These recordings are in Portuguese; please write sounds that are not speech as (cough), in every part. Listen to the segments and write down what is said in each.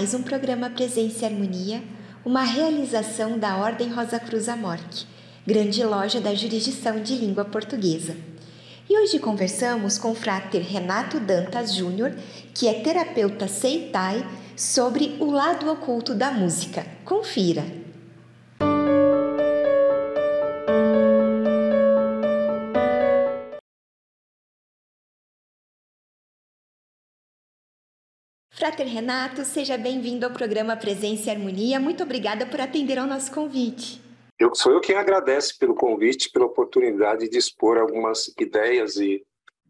mais um programa Presença e Harmonia, uma realização da Ordem Rosa Cruz Amorque, grande loja da jurisdição de língua portuguesa. E hoje conversamos com o frater Renato Dantas Júnior, que é terapeuta Seitai, sobre o lado oculto da música. Confira! Frater Renato, seja bem-vindo ao programa Presença e Harmonia. Muito obrigada por atender ao nosso convite. Eu sou eu quem agradece pelo convite, pela oportunidade de expor algumas ideias e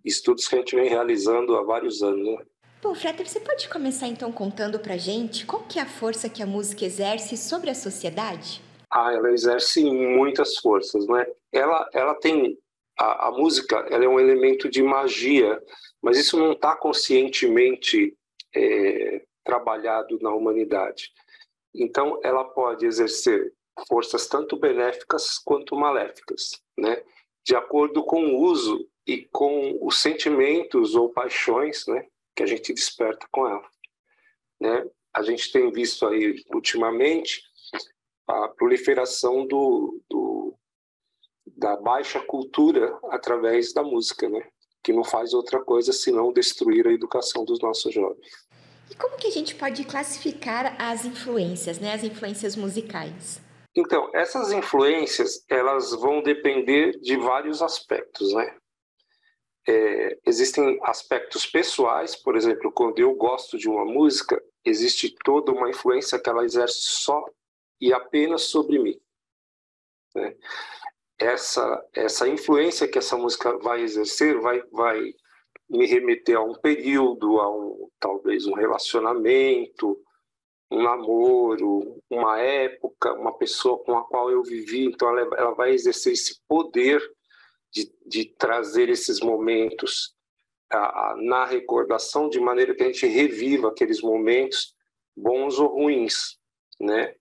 estudos que a gente vem realizando há vários anos. Né? Bom, Frater, você pode começar então contando para gente qual que é a força que a música exerce sobre a sociedade? Ah, ela exerce muitas forças, né? Ela, ela tem a, a música, ela é um elemento de magia, mas isso não está conscientemente é, trabalhado na humanidade. Então, ela pode exercer forças tanto benéficas quanto maléficas, né? De acordo com o uso e com os sentimentos ou paixões, né? Que a gente desperta com ela, né? A gente tem visto aí ultimamente a proliferação do, do da baixa cultura através da música, né? Que não faz outra coisa senão destruir a educação dos nossos jovens. E como que a gente pode classificar as influências, né, as influências musicais? Então, essas influências, elas vão depender de vários aspectos, né? É, existem aspectos pessoais, por exemplo, quando eu gosto de uma música, existe toda uma influência que ela exerce só e apenas sobre mim. Né? Essa essa influência que essa música vai exercer vai vai me remeter a um período, a um talvez um relacionamento, um namoro, uma época, uma pessoa com a qual eu vivi. Então ela, ela vai exercer esse poder de, de trazer esses momentos a, a, na recordação de maneira que a gente reviva aqueles momentos bons ou ruins, né?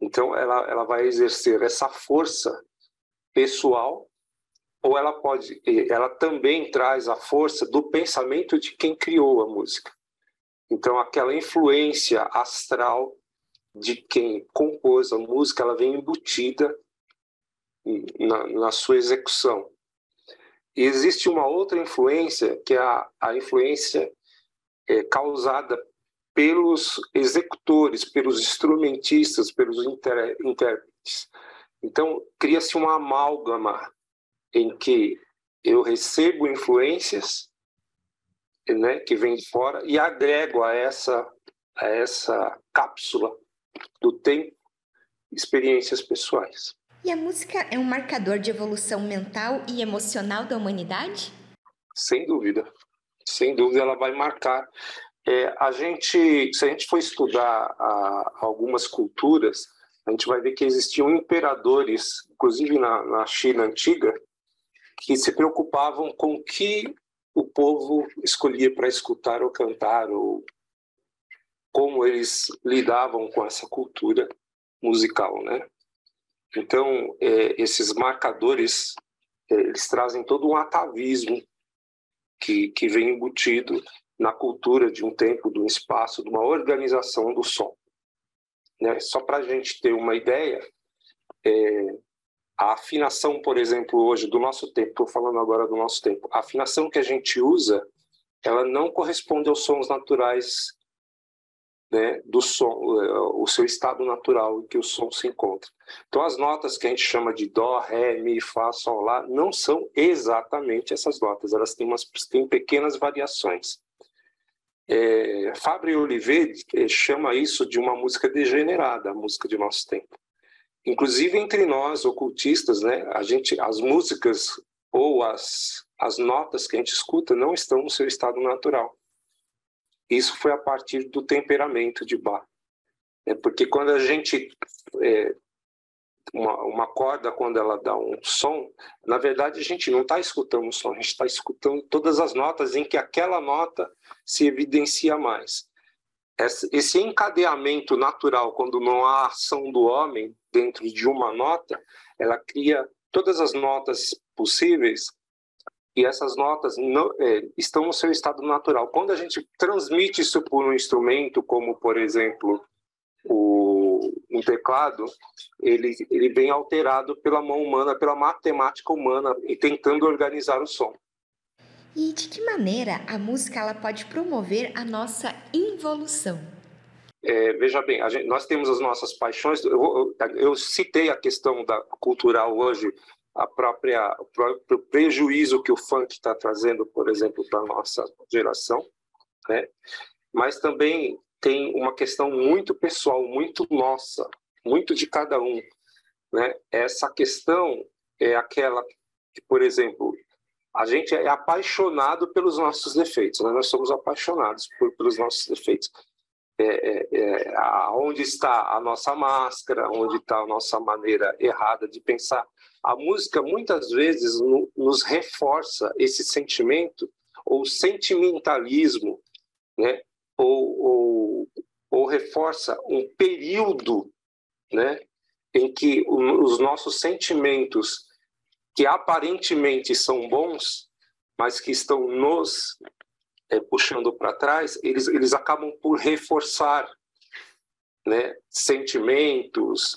Então ela ela vai exercer essa força pessoal, ou ela pode, ela também traz a força do pensamento de quem criou a música. Então, aquela influência astral de quem compôs a música, ela vem embutida na, na sua execução. E existe uma outra influência, que é a, a influência é, causada pelos executores, pelos instrumentistas, pelos intérpretes. Então, cria-se uma amálgama em que eu recebo influências né, que vêm de fora e agrego a essa, a essa cápsula do tempo experiências pessoais. E a música é um marcador de evolução mental e emocional da humanidade? Sem dúvida. Sem dúvida, ela vai marcar. É, a gente, se a gente for estudar a, algumas culturas, a gente vai ver que existiam imperadores, inclusive na, na China antiga, que se preocupavam com o que o povo escolhia para escutar ou cantar, ou como eles lidavam com essa cultura musical, né? Então, é, esses marcadores, é, eles trazem todo um atavismo que, que vem embutido na cultura de um tempo, de um espaço, de uma organização do som. Né? Só para a gente ter uma ideia, é, a afinação, por exemplo, hoje do nosso tempo, estou falando agora do nosso tempo, a afinação que a gente usa, ela não corresponde aos sons naturais né, do som, o seu estado natural em que o som se encontra. Então, as notas que a gente chama de dó, ré, mi, fá, sol, lá, não são exatamente essas notas, elas têm, umas, têm pequenas variações. É, Fábio Oliveira é, chama isso de uma música degenerada, a música de nosso tempo. Inclusive entre nós ocultistas, né, a gente, as músicas ou as as notas que a gente escuta não estão no seu estado natural. Isso foi a partir do temperamento de Bach. É porque quando a gente é, uma, uma corda, quando ela dá um som, na verdade a gente não está escutando o som, a gente está escutando todas as notas em que aquela nota se evidencia mais. Esse encadeamento natural, quando não há ação do homem dentro de uma nota, ela cria todas as notas possíveis e essas notas não, é, estão no seu estado natural. Quando a gente transmite isso por um instrumento, como por exemplo o um teclado, ele ele vem alterado pela mão humana, pela matemática humana e tentando organizar o som. E de que maneira a música ela pode promover a nossa involução? É, veja bem, gente, nós temos as nossas paixões. Eu, eu, eu, citei a questão da cultural hoje a própria o próprio prejuízo que o funk está trazendo, por exemplo, para a nossa geração, né? Mas também tem uma questão muito pessoal, muito nossa, muito de cada um, né? Essa questão é aquela que, por exemplo, a gente é apaixonado pelos nossos defeitos, né? nós somos apaixonados por, pelos nossos defeitos. É, é, é, onde está a nossa máscara, onde está a nossa maneira errada de pensar. A música muitas vezes no, nos reforça esse sentimento ou sentimentalismo, né? ou, ou, ou reforça um período né? em que os nossos sentimentos, que aparentemente são bons, mas que estão nos é, puxando para trás, eles, eles acabam por reforçar né, sentimentos,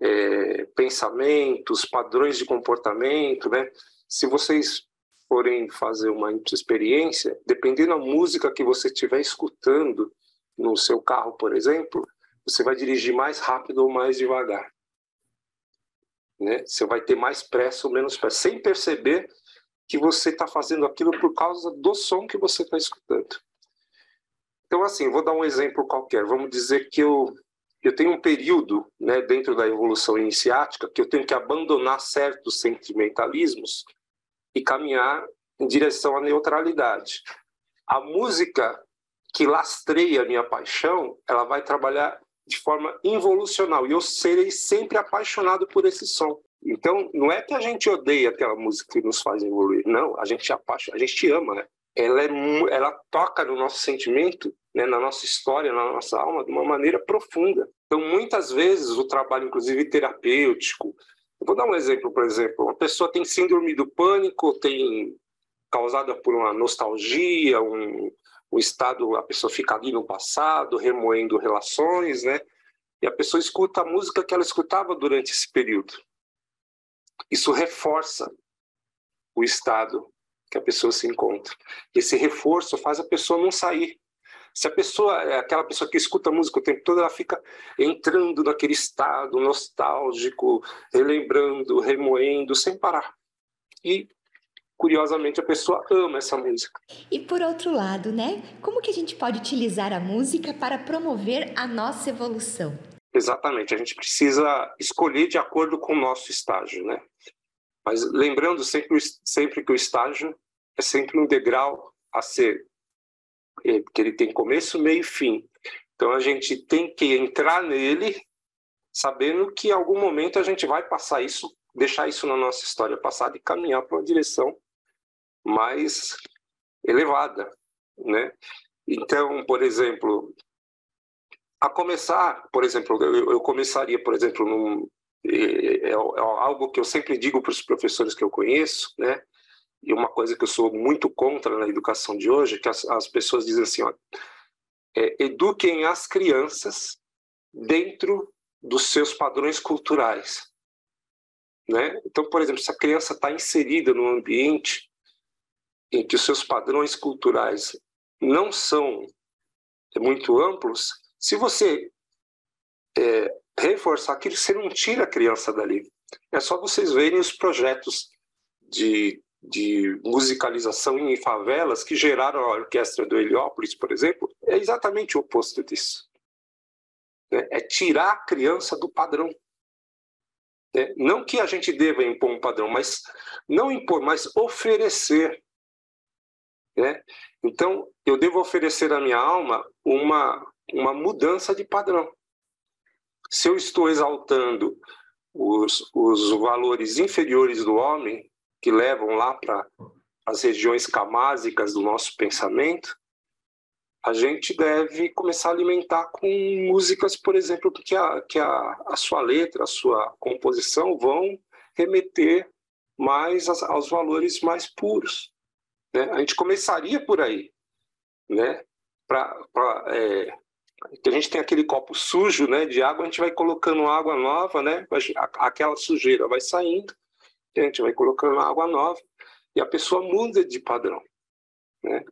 é, pensamentos, padrões de comportamento. Né? Se vocês forem fazer uma experiência, dependendo da música que você estiver escutando no seu carro, por exemplo, você vai dirigir mais rápido ou mais devagar. Né? Você vai ter mais pressa ou menos pressa, sem perceber que você está fazendo aquilo por causa do som que você está escutando. Então, assim, vou dar um exemplo qualquer. Vamos dizer que eu, eu tenho um período né, dentro da evolução iniciática que eu tenho que abandonar certos sentimentalismos e caminhar em direção à neutralidade. A música que lastreia a minha paixão, ela vai trabalhar de forma involucional e eu serei sempre apaixonado por esse som. Então, não é que a gente odeia aquela música que nos faz evoluir, não, a gente apaixona, a gente ama, né? Ela, é, ela toca no nosso sentimento, né, na nossa história, na nossa alma, de uma maneira profunda. Então, muitas vezes, o trabalho, inclusive terapêutico, eu vou dar um exemplo, por exemplo, uma pessoa tem síndrome do pânico, tem causada por uma nostalgia, um, um estado, a pessoa fica ali no passado, remoendo relações, né? E a pessoa escuta a música que ela escutava durante esse período. Isso reforça o estado que a pessoa se encontra. Esse reforço faz a pessoa não sair. Se a pessoa é aquela pessoa que escuta música o tempo todo, ela fica entrando naquele estado nostálgico, relembrando, remoendo, sem parar. E curiosamente a pessoa ama essa música. E por outro lado, né? Como que a gente pode utilizar a música para promover a nossa evolução? Exatamente, a gente precisa escolher de acordo com o nosso estágio, né? Mas lembrando sempre, sempre que o estágio é sempre um degrau a ser, é, que ele tem começo, meio e fim. Então a gente tem que entrar nele sabendo que em algum momento a gente vai passar isso, deixar isso na nossa história passada e caminhar para uma direção mais elevada, né? Então, por exemplo, a começar, por exemplo, eu, começaria, por exemplo, num, é, é, é, algo que eu sempre digo para os professores que eu conheço, né? E uma coisa que eu sou muito contra na educação de hoje, que as, as pessoas dizem assim, ó, é, eduquem as crianças dentro dos seus padrões culturais, né? Então, por exemplo, se a criança está inserida num ambiente em que os seus padrões culturais não são muito amplos, se você é, reforçar aquilo, você não tira a criança dali. É só vocês verem os projetos de, de musicalização em favelas que geraram a orquestra do Heliópolis, por exemplo, é exatamente o oposto disso. Né? É tirar a criança do padrão. É, não que a gente deva impor um padrão, mas não impor, mas oferecer. Né? Então, eu devo oferecer à minha alma uma uma mudança de padrão. Se eu estou exaltando os, os valores inferiores do homem, que levam lá para as regiões camásicas do nosso pensamento, a gente deve começar a alimentar com músicas, por exemplo, que a, que a, a sua letra, a sua composição vão remeter mais aos valores mais puros. Né? A gente começaria por aí, né? Pra, pra, é, a gente tem aquele copo sujo, né, de água, a gente vai colocando água nova, né, aquela sujeira vai saindo, a gente vai colocando água nova e a pessoa muda de padrão, né?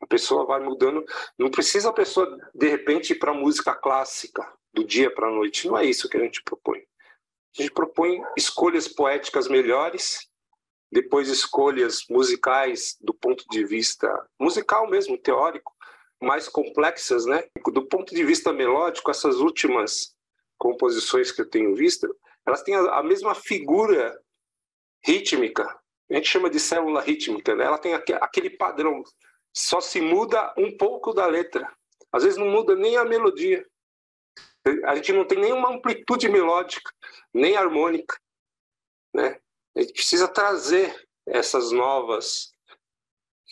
A pessoa vai mudando, não precisa a pessoa de repente ir para música clássica do dia para a noite, não é isso que a gente propõe. A gente propõe escolhas poéticas melhores, depois escolhas musicais do ponto de vista musical mesmo, teórico, mais complexas, né? Do ponto de vista melódico, essas últimas composições que eu tenho visto, elas têm a, mesma figura rítmica. A gente chama de célula rítmica, né? Ela tem aquele padrão, só se muda um pouco da letra. Às vezes não muda nem a melodia. A gente não tem nenhuma amplitude melódica, nem harmônica, né? A gente precisa trazer essas novas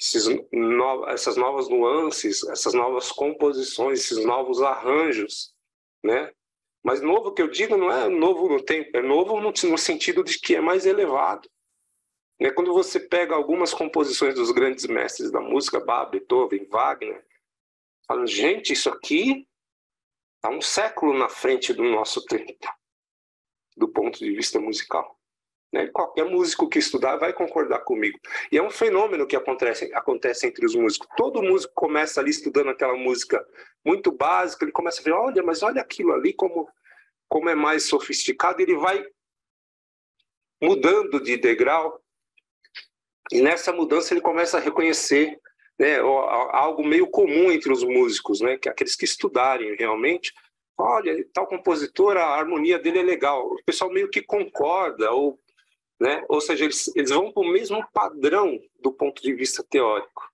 esses no, essas novas nuances, essas novas composições, esses novos arranjos, né? Mas novo que eu digo não é novo no tempo, é novo no, no sentido de que é mais elevado. Né? Quando você pega algumas composições dos grandes mestres da música, Bach, Beethoven, Wagner, fala, gente, isso aqui está um século na frente do nosso tempo, do ponto de vista musical. Né? Qualquer músico que estudar vai concordar comigo. E é um fenômeno que acontece, acontece entre os músicos. Todo músico começa ali estudando aquela música muito básica, ele começa a ver, olha, mas olha aquilo ali como, como é mais sofisticado, ele vai mudando de degrau, e nessa mudança ele começa a reconhecer né, algo meio comum entre os músicos, né, que é aqueles que estudarem realmente, olha, tal compositor, a harmonia dele é legal. O pessoal meio que concorda, ou né? Ou seja, eles, eles vão para o mesmo padrão do ponto de vista teórico.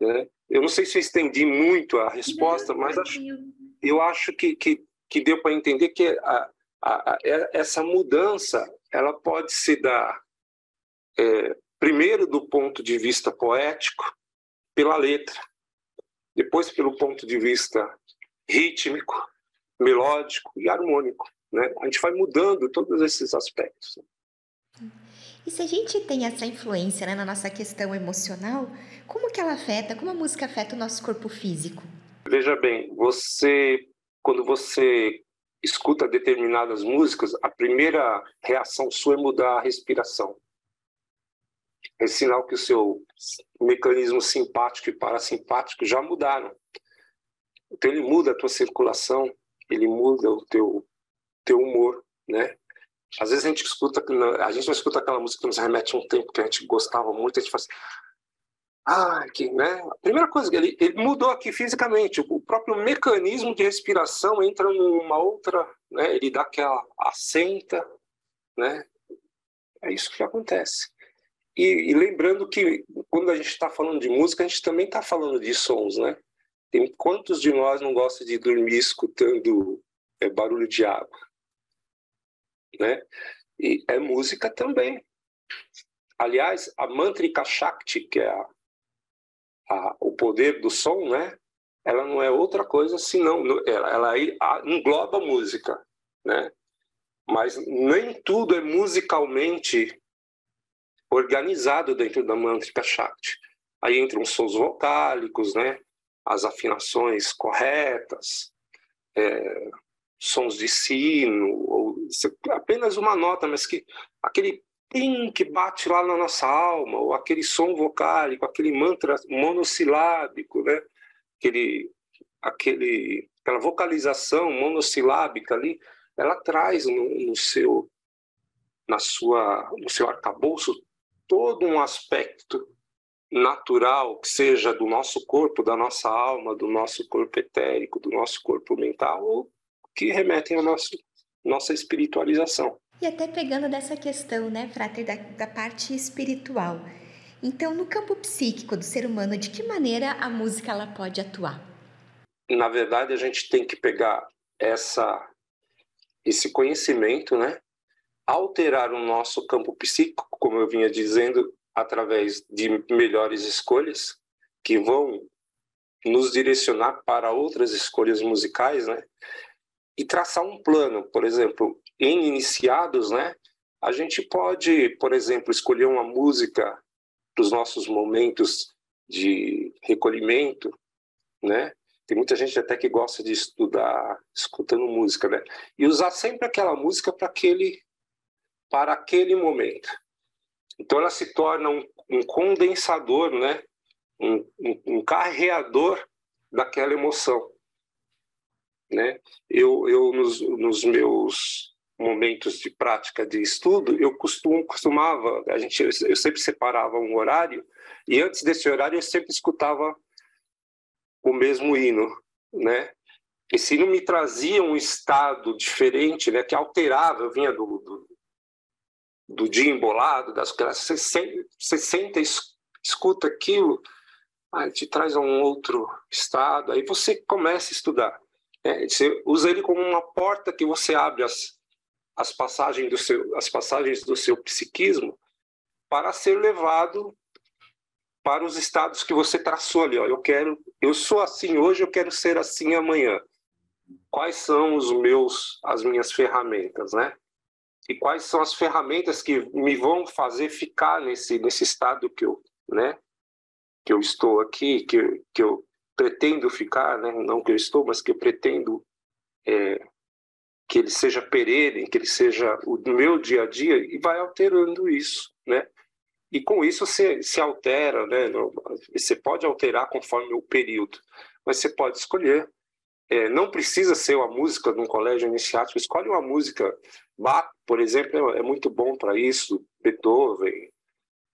Né? Eu não sei se eu estendi muito a resposta, mas acho, eu acho que, que, que deu para entender que a, a, a, é, essa mudança ela pode se dar é, primeiro do ponto de vista poético, pela letra, depois pelo ponto de vista rítmico, melódico e harmônico. Né? A gente vai mudando todos esses aspectos. E se a gente tem essa influência né, na nossa questão emocional, como que ela afeta, como a música afeta o nosso corpo físico? Veja bem, você, quando você escuta determinadas músicas, a primeira reação sua é mudar a respiração. É sinal que o seu mecanismo simpático e parasimpático já mudaram. Então ele muda a tua circulação, ele muda o teu teu humor, né? Às vezes a gente escuta, a gente não escuta aquela música que nos remete a um tempo que a gente gostava muito, a gente faz assim, ah, que, né? A primeira coisa, ele, ele mudou aqui fisicamente, o próprio mecanismo de respiração entra numa outra, né? Ele dá aquela assenta, né? É isso que acontece. E, e lembrando que quando a gente está falando de música, a gente também está falando de sons, né? Tem quantos de nós não gostam de dormir escutando é, barulho de água? Né? E é música também. Aliás, a Mantrika Shakti, que é a, a, o poder do som, né? Ela não é outra coisa senão ela, ela engloba música, né? Mas nem tudo é musicalmente organizado dentro da Mantrika Shakti. Aí entram os sons vocálicos, né? As afinações corretas, é, sons de sino, ou apenas uma nota, mas que aquele pim que bate lá na nossa alma, ou aquele som vocálico, aquele mantra monossilábico, né? aquele, aquele, aquela vocalização monossilábica ali, ela traz no, no seu na sua no seu arcabouço todo um aspecto natural que seja do nosso corpo, da nossa alma, do nosso corpo etérico, do nosso corpo mental, ou que remetem à nossa, nossa espiritualização. E até pegando dessa questão, né, Frater, da, da parte espiritual. Então, no campo psíquico do ser humano, de que maneira a música ela pode atuar? Na verdade, a gente tem que pegar essa, esse conhecimento, né, alterar o nosso campo psíquico, como eu vinha dizendo, através de melhores escolhas que vão nos direcionar para outras escolhas musicais, né? E traçar um plano. Por exemplo, em iniciados, né, a gente pode, por exemplo, escolher uma música para os nossos momentos de recolhimento, né? Tem muita gente até que gosta de estudar escutando música, né? E usar sempre aquela música para aquele para aquele momento. Então ela se torna um, um condensador, né? Um, um, um, carreador daquela emoção, né? Eu, eu nos, nos meus momentos de prática de estudo, eu costumo, costumava, a gente, eu sempre separava um horário e antes desse horário eu sempre escutava o mesmo hino, né? Esse hino me trazia um estado diferente, né? Que alterava, eu vinha do, do, do dia embolado, das você, você senta, escuta aquilo, aí te traz a um outro estado, aí você começa a estudar. Né? Você usa ele como uma porta que você abre as, as passagens do seu as passagens do seu psiquismo para ser levado para os estados que você traçou ali, ó, eu quero, eu sou assim hoje, eu quero ser assim amanhã. Quais são os meus as minhas ferramentas, né? E quais são as ferramentas que me vão fazer ficar nesse nesse estado que eu, né? Que eu estou aqui, que que eu pretendo ficar, né? Não que eu estou, mas que eu pretendo é, que ele seja perene, que ele seja o meu dia a dia e vai alterando isso, né? E com isso você se altera, né? Você pode alterar conforme o período, mas você pode escolher. É, não precisa ser uma música de um colégio iniciático, escolhe uma música. Bach, por exemplo, é muito bom para isso. Beethoven,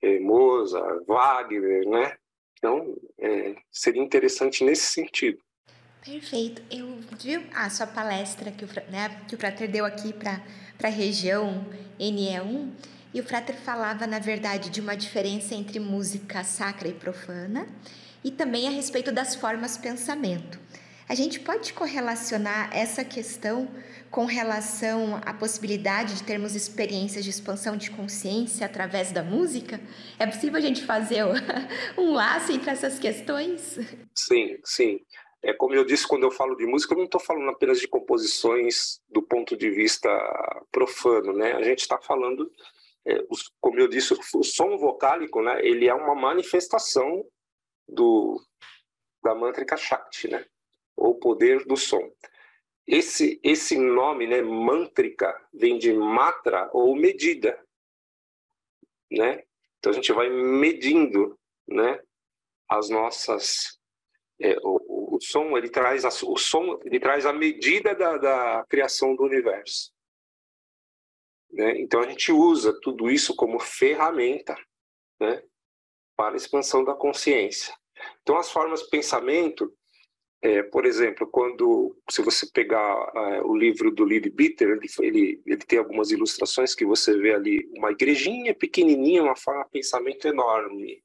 é, Mozart, Wagner, né? Então, é, seria interessante nesse sentido. Perfeito. Eu vi a sua palestra que o, né, que o Frater deu aqui para a região NE1 e o Frater falava, na verdade, de uma diferença entre música sacra e profana e também a respeito das formas pensamento. A gente pode correlacionar essa questão com relação à possibilidade de termos experiências de expansão de consciência através da música? É possível a gente fazer (laughs) um laço entre essas questões? Sim, sim. É como eu disse quando eu falo de música, eu não estou falando apenas de composições do ponto de vista profano, né? A gente está falando, é, os, como eu disse, o som vocálico, né? Ele é uma manifestação do da mantrika Shakti, né? Ou poder do som. Esse esse nome, né? Mantrika vem de matra ou medida, né? Então a gente vai medindo, né? As nossas é, o, o, som ele traz a, o som ele traz a medida da, da criação do universo né? então a gente usa tudo isso como ferramenta né? para a expansão da consciência então as formas de pensamento é, por exemplo, quando se você pegar uh, o livro do Lily Bitter, ele, ele, ele, tem algumas ilustrações que você vê ali uma igrejinha pequenininha, uma forma de pensamento enorme,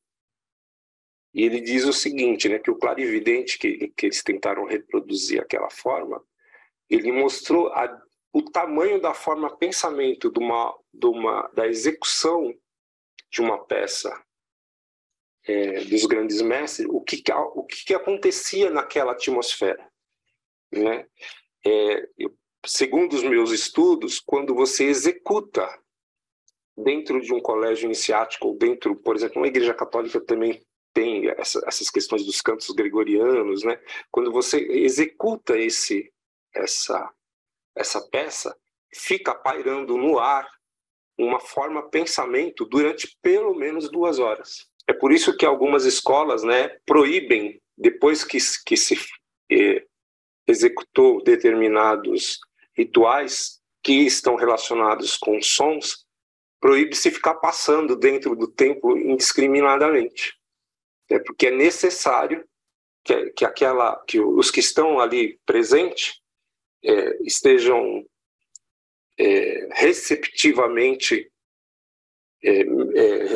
e ele diz o seguinte, né, que o clarividente que, que eles tentaram reproduzir aquela forma, ele mostrou a, o tamanho da forma pensamento de uma, de uma, da execução de uma peça é, dos grandes mestres, o que, o que acontecia naquela atmosfera. Né? É, eu, segundo os meus estudos, quando você executa dentro de um colégio iniciático, ou dentro, por exemplo, uma igreja católica também tem essa, essas questões dos cantos gregorianos, né? Quando você executa esse essa essa peça, fica pairando no ar uma forma pensamento durante pelo menos duas horas. É por isso que algumas escolas, né, proíbem depois que que se eh, executou determinados rituais que estão relacionados com sons, proíbe-se ficar passando dentro do templo indiscriminadamente. É porque é necessário que, que aquela que os que estão ali presentes é, estejam é, receptivamente é,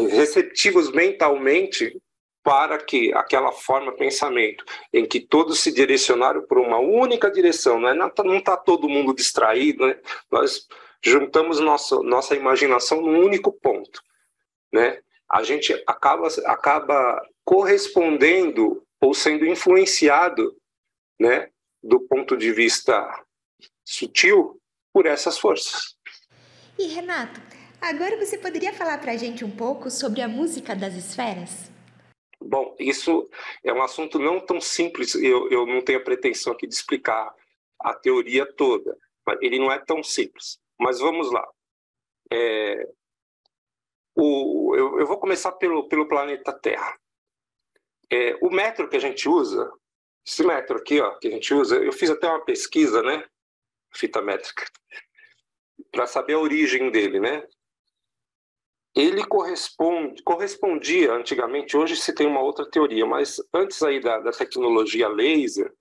receptivos mentalmente para que aquela forma pensamento em que todos se direcionaram por uma única direção, não é não está todo mundo distraído, né? nós juntamos nossa nossa imaginação num único ponto, né? A gente acaba acaba correspondendo ou sendo influenciado, né, do ponto de vista sutil por essas forças. E Renato, Agora você poderia falar para a gente um pouco sobre a música das esferas? Bom, isso é um assunto não tão simples, eu, eu não tenho a pretensão aqui de explicar a teoria toda, ele não é tão simples. Mas vamos lá. É, o, eu, eu, vou começar pelo, pelo planeta Terra. É, o metro que a gente usa, esse metro aqui ó, que a gente usa, eu fiz até uma pesquisa, né? Fita métrica, para saber a origem dele, né? Ele corresponde, correspondia antigamente, hoje se tem uma outra teoria, mas antes aí da, da tecnologia laser,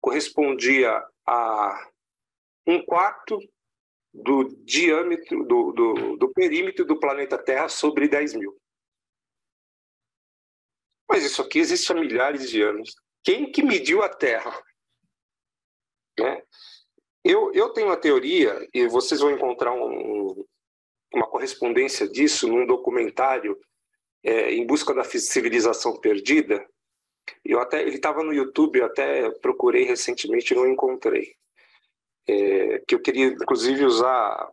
correspondia a um quarto do diâmetro, do, do, do perímetro do planeta Terra sobre 10 mil. Mas isso aqui existe há milhares de anos. Quem que mediu a Terra? Né? Eu, eu tenho uma teoria, e vocês vão encontrar um, uma correspondência disso num documentário é, Em Busca da Civilização Perdida. Eu até, ele estava no YouTube, eu até procurei recentemente e não encontrei é, que eu queria inclusive usar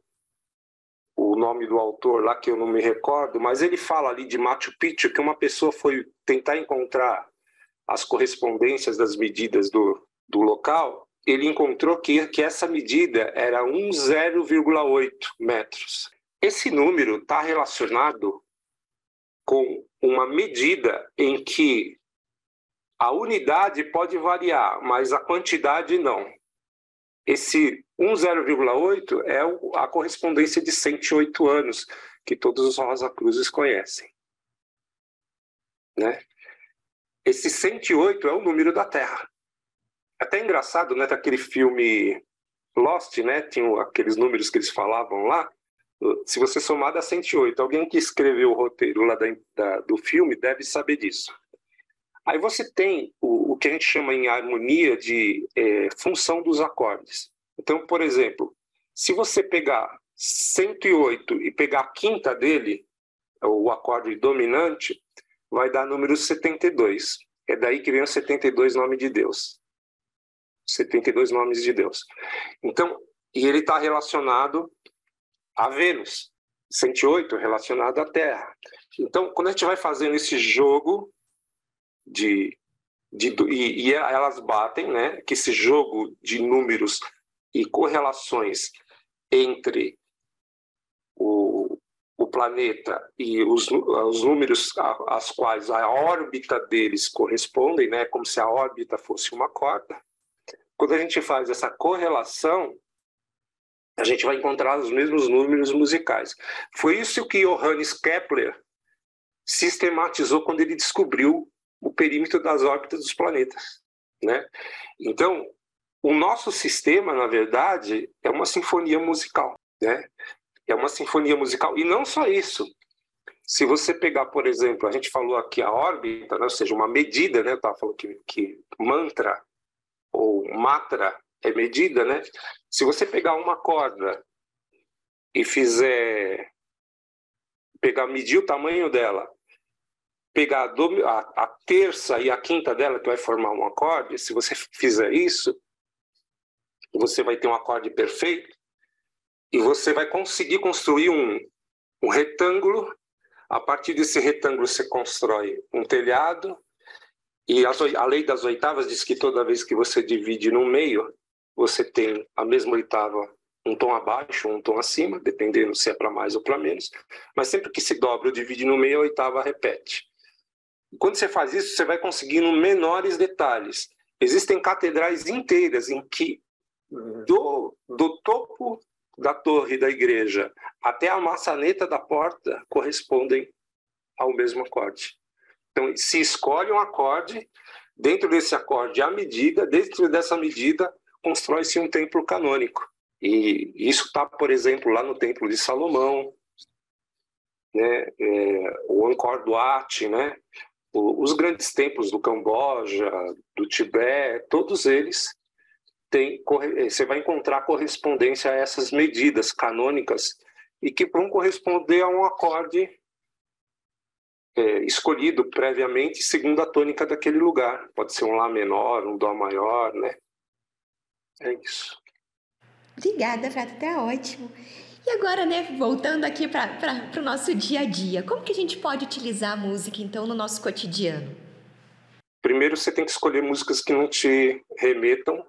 o nome do autor lá que eu não me recordo, mas ele fala ali de Machu Picchu que uma pessoa foi tentar encontrar as correspondências das medidas do, do local, ele encontrou que, que essa medida era 1,0,8 metros. Esse número está relacionado com uma medida em que a unidade pode variar, mas a quantidade não. Esse 1,0,8 é a correspondência de 108 anos, que todos os Rosa Cruzes conhecem. Né? Esse 108 é o número da Terra. Até engraçado, né? Daquele filme Lost, né? Tinha aqueles números que eles falavam lá. Se você somar dá 108. Alguém que escreveu o roteiro lá da, da, do filme deve saber disso. Aí você tem o, o que a gente chama em harmonia de é, função dos acordes. Então, por exemplo, se você pegar 108 e pegar a quinta dele, o acorde dominante, vai dar número 72. É daí que vem os 72 nomes de Deus. 72 nomes de Deus. Então, e ele está relacionado a Vênus. 108 relacionado à Terra. Então, quando a gente vai fazendo esse jogo de, de e, e, elas batem, né? Que esse jogo de números e correlações entre o, o planeta e os, os números às quais a órbita deles correspondem, né? Como se a órbita fosse uma corda. Quando a gente faz essa correlação, a gente vai encontrar os mesmos números musicais. Foi isso que Johannes Kepler sistematizou quando ele descobriu o perímetro das órbitas dos planetas, né? Então, o nosso sistema, na verdade, é uma sinfonia musical, né? É uma sinfonia musical e não só isso. Se você pegar, por exemplo, a gente falou aqui a órbita, né? ou seja, uma medida, né? Eu estava falando que, que mantra ou matra é medida, né? Se você pegar uma corda e fizer pegar medir o tamanho dela pegar a, a, terça e a quinta dela, que vai formar um acorde, se você fizer isso, você vai ter um acorde perfeito e você vai conseguir construir um, um retângulo. A partir desse retângulo, você constrói um telhado. E a, a lei das oitavas diz que toda vez que você divide no meio, você tem a mesma oitava um tom abaixo, um tom acima, dependendo se é para mais ou para menos. Mas sempre que se dobra ou divide no meio, a oitava repete. Quando você faz isso, você vai conseguindo menores detalhes. Existem catedrais inteiras em que do, do topo da torre da igreja até a maçaneta da porta correspondem ao mesmo acorde. Então, se escolhe um acorde, dentro desse acorde, a medida, dentro dessa medida, constrói-se um templo canônico. E isso está, por exemplo, lá no Templo de Salomão, né? É, o Angkor Wat, né? os grandes templos do Camboja, do Tibete, todos eles têm, eh, você vai encontrar correspondência a essas medidas canônicas e que vão corresponder a um acorde é, escolhido previamente segundo a tônica daquele lugar. Pode ser um Lá menor, um Dó maior, né? É isso. Obrigada, Frato, tá ótimo. E agora, né, voltando aqui para o nosso dia a dia, como que a gente pode utilizar a música, então, no nosso cotidiano? Primeiro, você tem que escolher músicas que não te remetam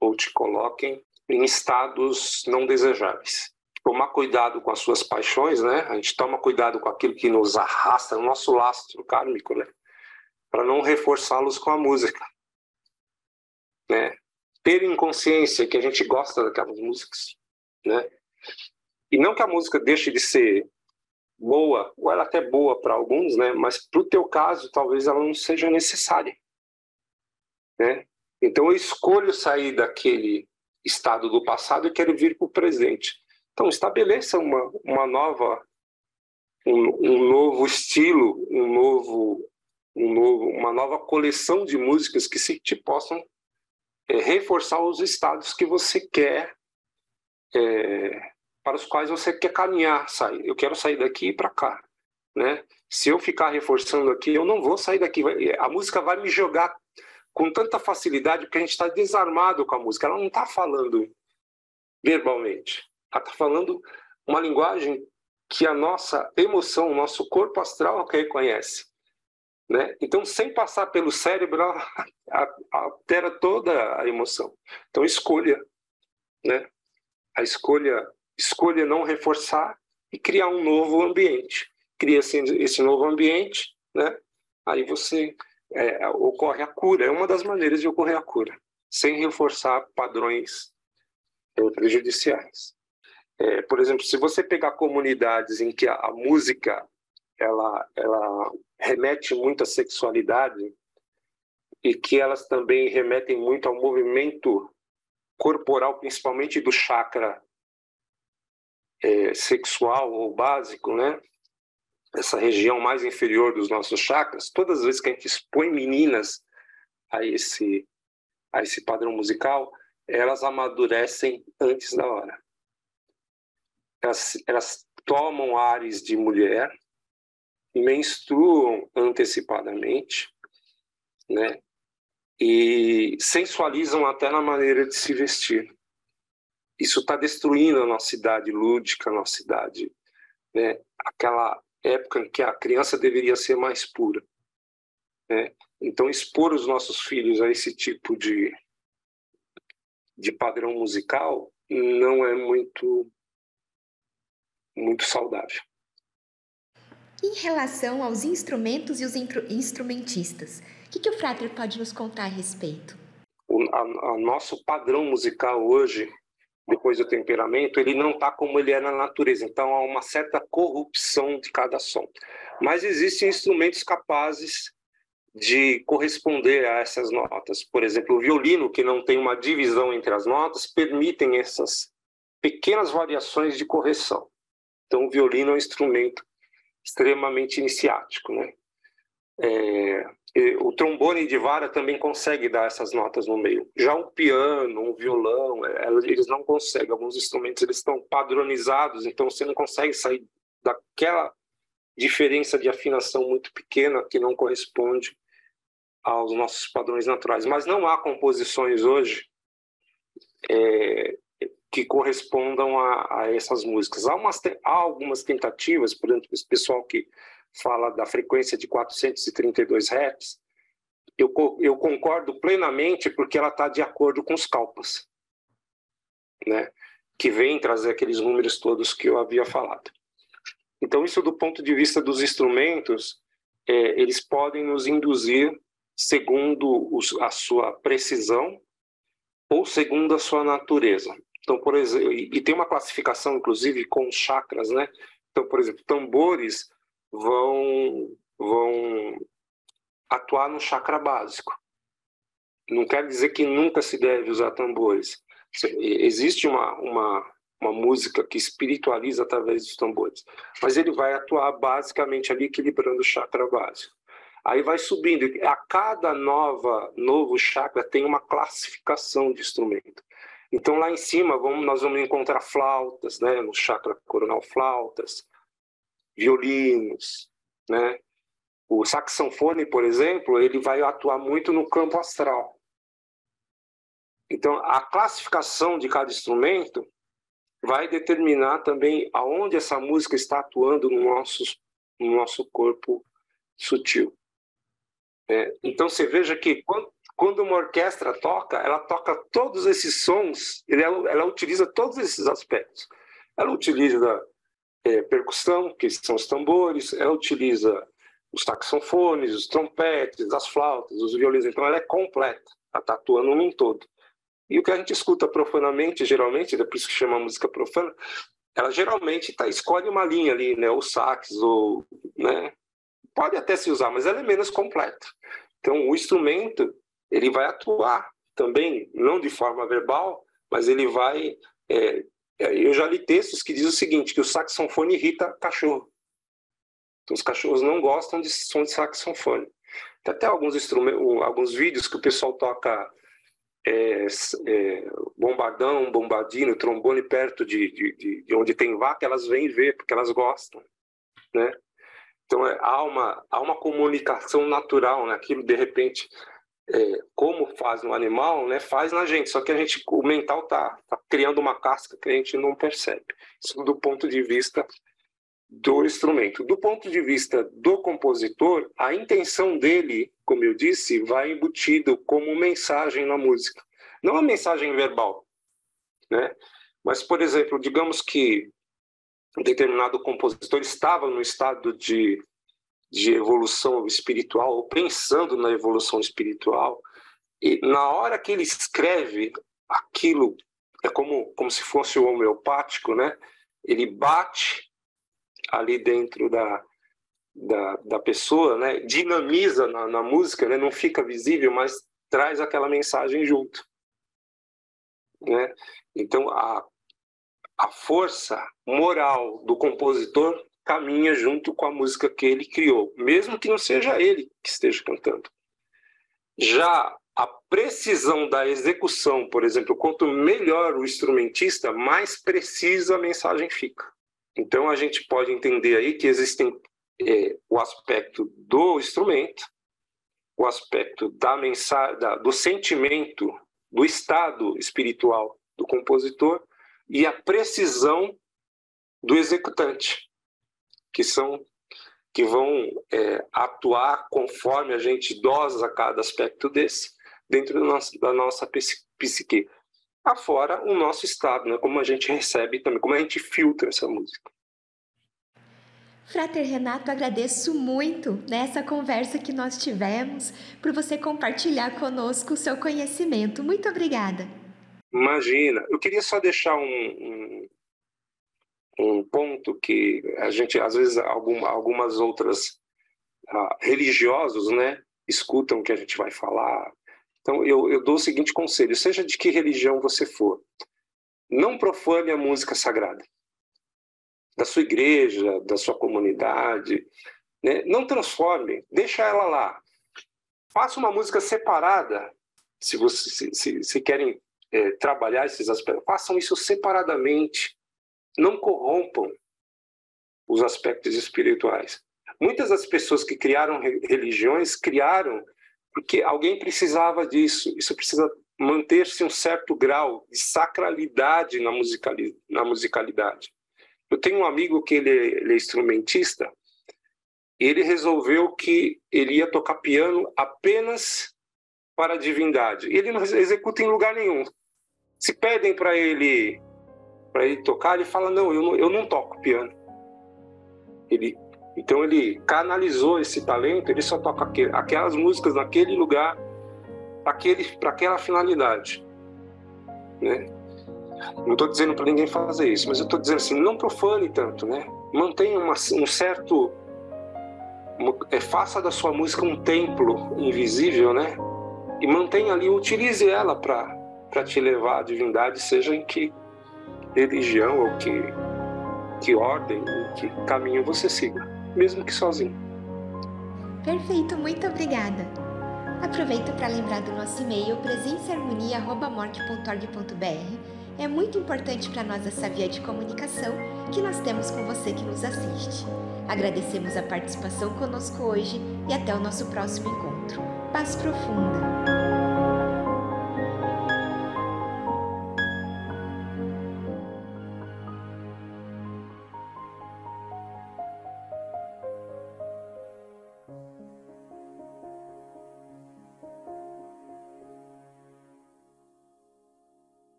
ou te coloquem em estados não desejáveis. Tomar cuidado com as suas paixões, né? A gente toma cuidado com aquilo que nos arrasta, no nosso lastro kármico, né? Para não reforçá-los com a música, né? Ter em consciência que a gente gosta daquelas músicas, né? E não que a música deixe de ser boa, ou ela até boa para alguns, né? Mas para o teu caso, talvez ela não seja necessária, né? Então eu escolho sair daquele estado do passado e quero vir para o presente. Então estabeleça uma, uma nova, um, um novo estilo, um novo, um novo, uma nova coleção de músicas que se te possam é, reforçar os estados que você quer, é, para os quais você quer caminhar, sair. Eu quero sair daqui para cá, né? Se eu ficar reforçando aqui, eu não vou sair daqui. A música vai me jogar com tanta facilidade porque a gente está desarmado com a música. Ela não está falando verbalmente. Ela está falando uma linguagem que a nossa emoção, o nosso corpo astral reconhece. Né? Então, sem passar pelo cérebro, ela altera toda a emoção. Então, escolha. Né? A escolha, escolha não reforçar e criar um novo ambiente. Cria esse novo ambiente, né? aí você é, ocorre a cura. É uma das maneiras de ocorrer a cura, sem reforçar padrões é, prejudiciais. É, por exemplo, se você pegar comunidades em que a, a música ela, ela remete muito à sexualidade e que elas também remetem muito ao movimento corporal, principalmente do chakra é, sexual ou básico, né? essa região mais inferior dos nossos chakras, todas as vezes que a gente expõe meninas a esse, a esse padrão musical, elas amadurecem antes da hora. Elas, elas tomam ares de mulher, menstruam antecipadamente, né? E sensualizam até na maneira de se vestir. Isso está destruindo a nossa idade lúdica, a nossa idade, né? Aquela época em que a criança deveria ser mais pura. Né? Então, expor os nossos filhos a esse tipo de, de padrão musical não é muito, muito saudável. Em relação aos instrumentos e os instrumentistas, o que, que o Frater pode nos contar a respeito? O a, a nosso padrão musical hoje depois do temperamento, ele não está como ele é na natureza. Então há uma certa corrupção de cada som. Mas existem instrumentos capazes de corresponder a essas notas. Por exemplo, o violino, que não tem uma divisão entre as notas, permitem essas pequenas variações de correção. Então, o violino é um instrumento extremamente iniciático, né? É, o trombone de vara também consegue dar essas notas no meio. Já um piano, um violão, é, eles não conseguem. Alguns instrumentos eles estão padronizados, então você não consegue sair daquela diferença de afinação muito pequena que não corresponde aos nossos padrões naturais. Mas não há composições hoje é, que correspondam a, a, essas músicas. Há, umas, há algumas tentativas, por exemplo, esse pessoal que fala da frequência de 432 Hz, eu, eu concordo plenamente porque ela está de acordo com os calpas, né? que vem trazer aqueles números todos que eu havia falado. Então, isso do ponto de vista dos instrumentos, é, eles podem nos induzir segundo os, a sua precisão ou segundo a sua natureza. Então, por exemplo, e, tem uma classificação, inclusive, com chakras, né? Então, por exemplo, tambores vão, vão atuar no chakra básico. Não quer dizer que nunca se deve usar tambores. Existe uma, uma, uma música que espiritualiza através dos tambores, mas ele vai atuar basicamente ali equilibrando o chakra básico. Aí vai subindo. A cada nova novo chakra tem uma classificação de instrumento. Então lá em cima vamos, nós vamos encontrar flautas, né, no chakra coronal flautas, violinos, né? O saxofone, por exemplo, ele vai atuar muito no campo astral. Então, a classificação de cada instrumento vai determinar também aonde essa música está atuando no nosso, no nosso corpo sutil. É, então você veja que quando, quando uma orquestra toca, ela toca todos esses sons, ela, ela utiliza todos esses aspectos. Ela utiliza é, percussão, que são os tambores, ela utiliza os saxofones, os trompetes, as flautas, os violinos. Então ela é completa, ela está atuando num todo. E o que a gente escuta profanamente, geralmente, é por isso que chama música profana, ela geralmente tá, escolhe uma linha ali, né, o sax, ou, né, pode até se usar, mas ela é menos completa. Então, o instrumento, ele vai atuar também, não de forma verbal, mas ele vai... É, é eu já li textos que dizem o seguinte, que o saxofone irrita cachorro. Então, os cachorros não gostam de som de saxofone. Tem até alguns, instrumentos, alguns vídeos que o pessoal toca é, é, bombardão, bombardino, trombone perto de, de, de, onde tem vaca, elas vêm ver, porque elas gostam, né? Então, é, há, uma, há uma comunicação natural, né? Aquilo, de repente, é, como faz no animal, né? Faz na gente, só que a gente, o mental tá, tá criando uma casca que a gente não percebe. Isso do ponto de vista do instrumento. Do ponto de vista do compositor, a intenção dele, como eu disse, vai embutido como mensagem na música. Não a mensagem verbal, né? Mas, por exemplo, digamos que um determinado compositor estava no estado de, de evolução espiritual, ou pensando na evolução espiritual, e na hora que ele escreve aquilo, é como, como se fosse o homeopático, né? Ele bate ali dentro da, da, da pessoa, né? dinamiza na, na música, né? não fica visível, mas traz aquela mensagem junto. Né? Então, a, a força moral do compositor caminha junto com a música que ele criou, mesmo que não seja ele que esteja cantando. Já a precisão da execução, por exemplo, quanto melhor o instrumentista, mais precisa a mensagem fica. Então a gente pode entender aí que existem é, o aspecto do instrumento, o aspecto da mensagem, da, do sentimento, do estado espiritual do compositor e a precisão do executante, que são que vão é, atuar conforme a gente dosa cada aspecto desse dentro da nossa, da nossa psique afora o nosso estado, né? como a gente recebe também, como a gente filtra essa música. Frater Renato, agradeço muito nessa conversa que nós tivemos por você compartilhar conosco o seu conhecimento. Muito obrigada. Imagina, eu queria só deixar um, um, um ponto que a gente, às vezes, algum, algumas outras uh, religiosos, né, escutam o que a gente vai falar, então, eu, eu dou o seguinte conselho: seja de que religião você for, não profane a música sagrada da sua igreja, da sua comunidade. Né? Não transforme, deixa ela lá. Faça uma música separada, se você se, se, se querem é, trabalhar esses aspectos. Façam isso separadamente. Não corrompam os aspectos espirituais. Muitas das pessoas que criaram religiões criaram porque alguém precisava disso. Isso precisa manter-se um certo grau de sacralidade na, musicali na musicalidade. Eu tenho um amigo que ele, ele é instrumentista, e ele resolveu que ele ia tocar piano apenas para a divindade. Ele não executa em lugar nenhum. Se pedem para ele para ele tocar, ele fala não, eu não, eu não toco piano. Ele então ele canalizou esse talento, ele só toca aquelas músicas naquele lugar, para aquela finalidade. Né? Não estou dizendo para ninguém fazer isso, mas eu estou dizendo assim, não profane tanto, né? Mantenha uma, um certo, uma, é, faça da sua música um templo invisível, né? E mantenha ali, utilize ela para te levar à divindade, seja em que religião ou que que ordem, que caminho você siga mesmo que sozinho. Perfeito, muito obrigada. Aproveito para lembrar do nosso e-mail presençaharmonia.morte.org.br. É muito importante para nós essa via de comunicação que nós temos com você que nos assiste. Agradecemos a participação conosco hoje e até o nosso próximo encontro. Paz profunda!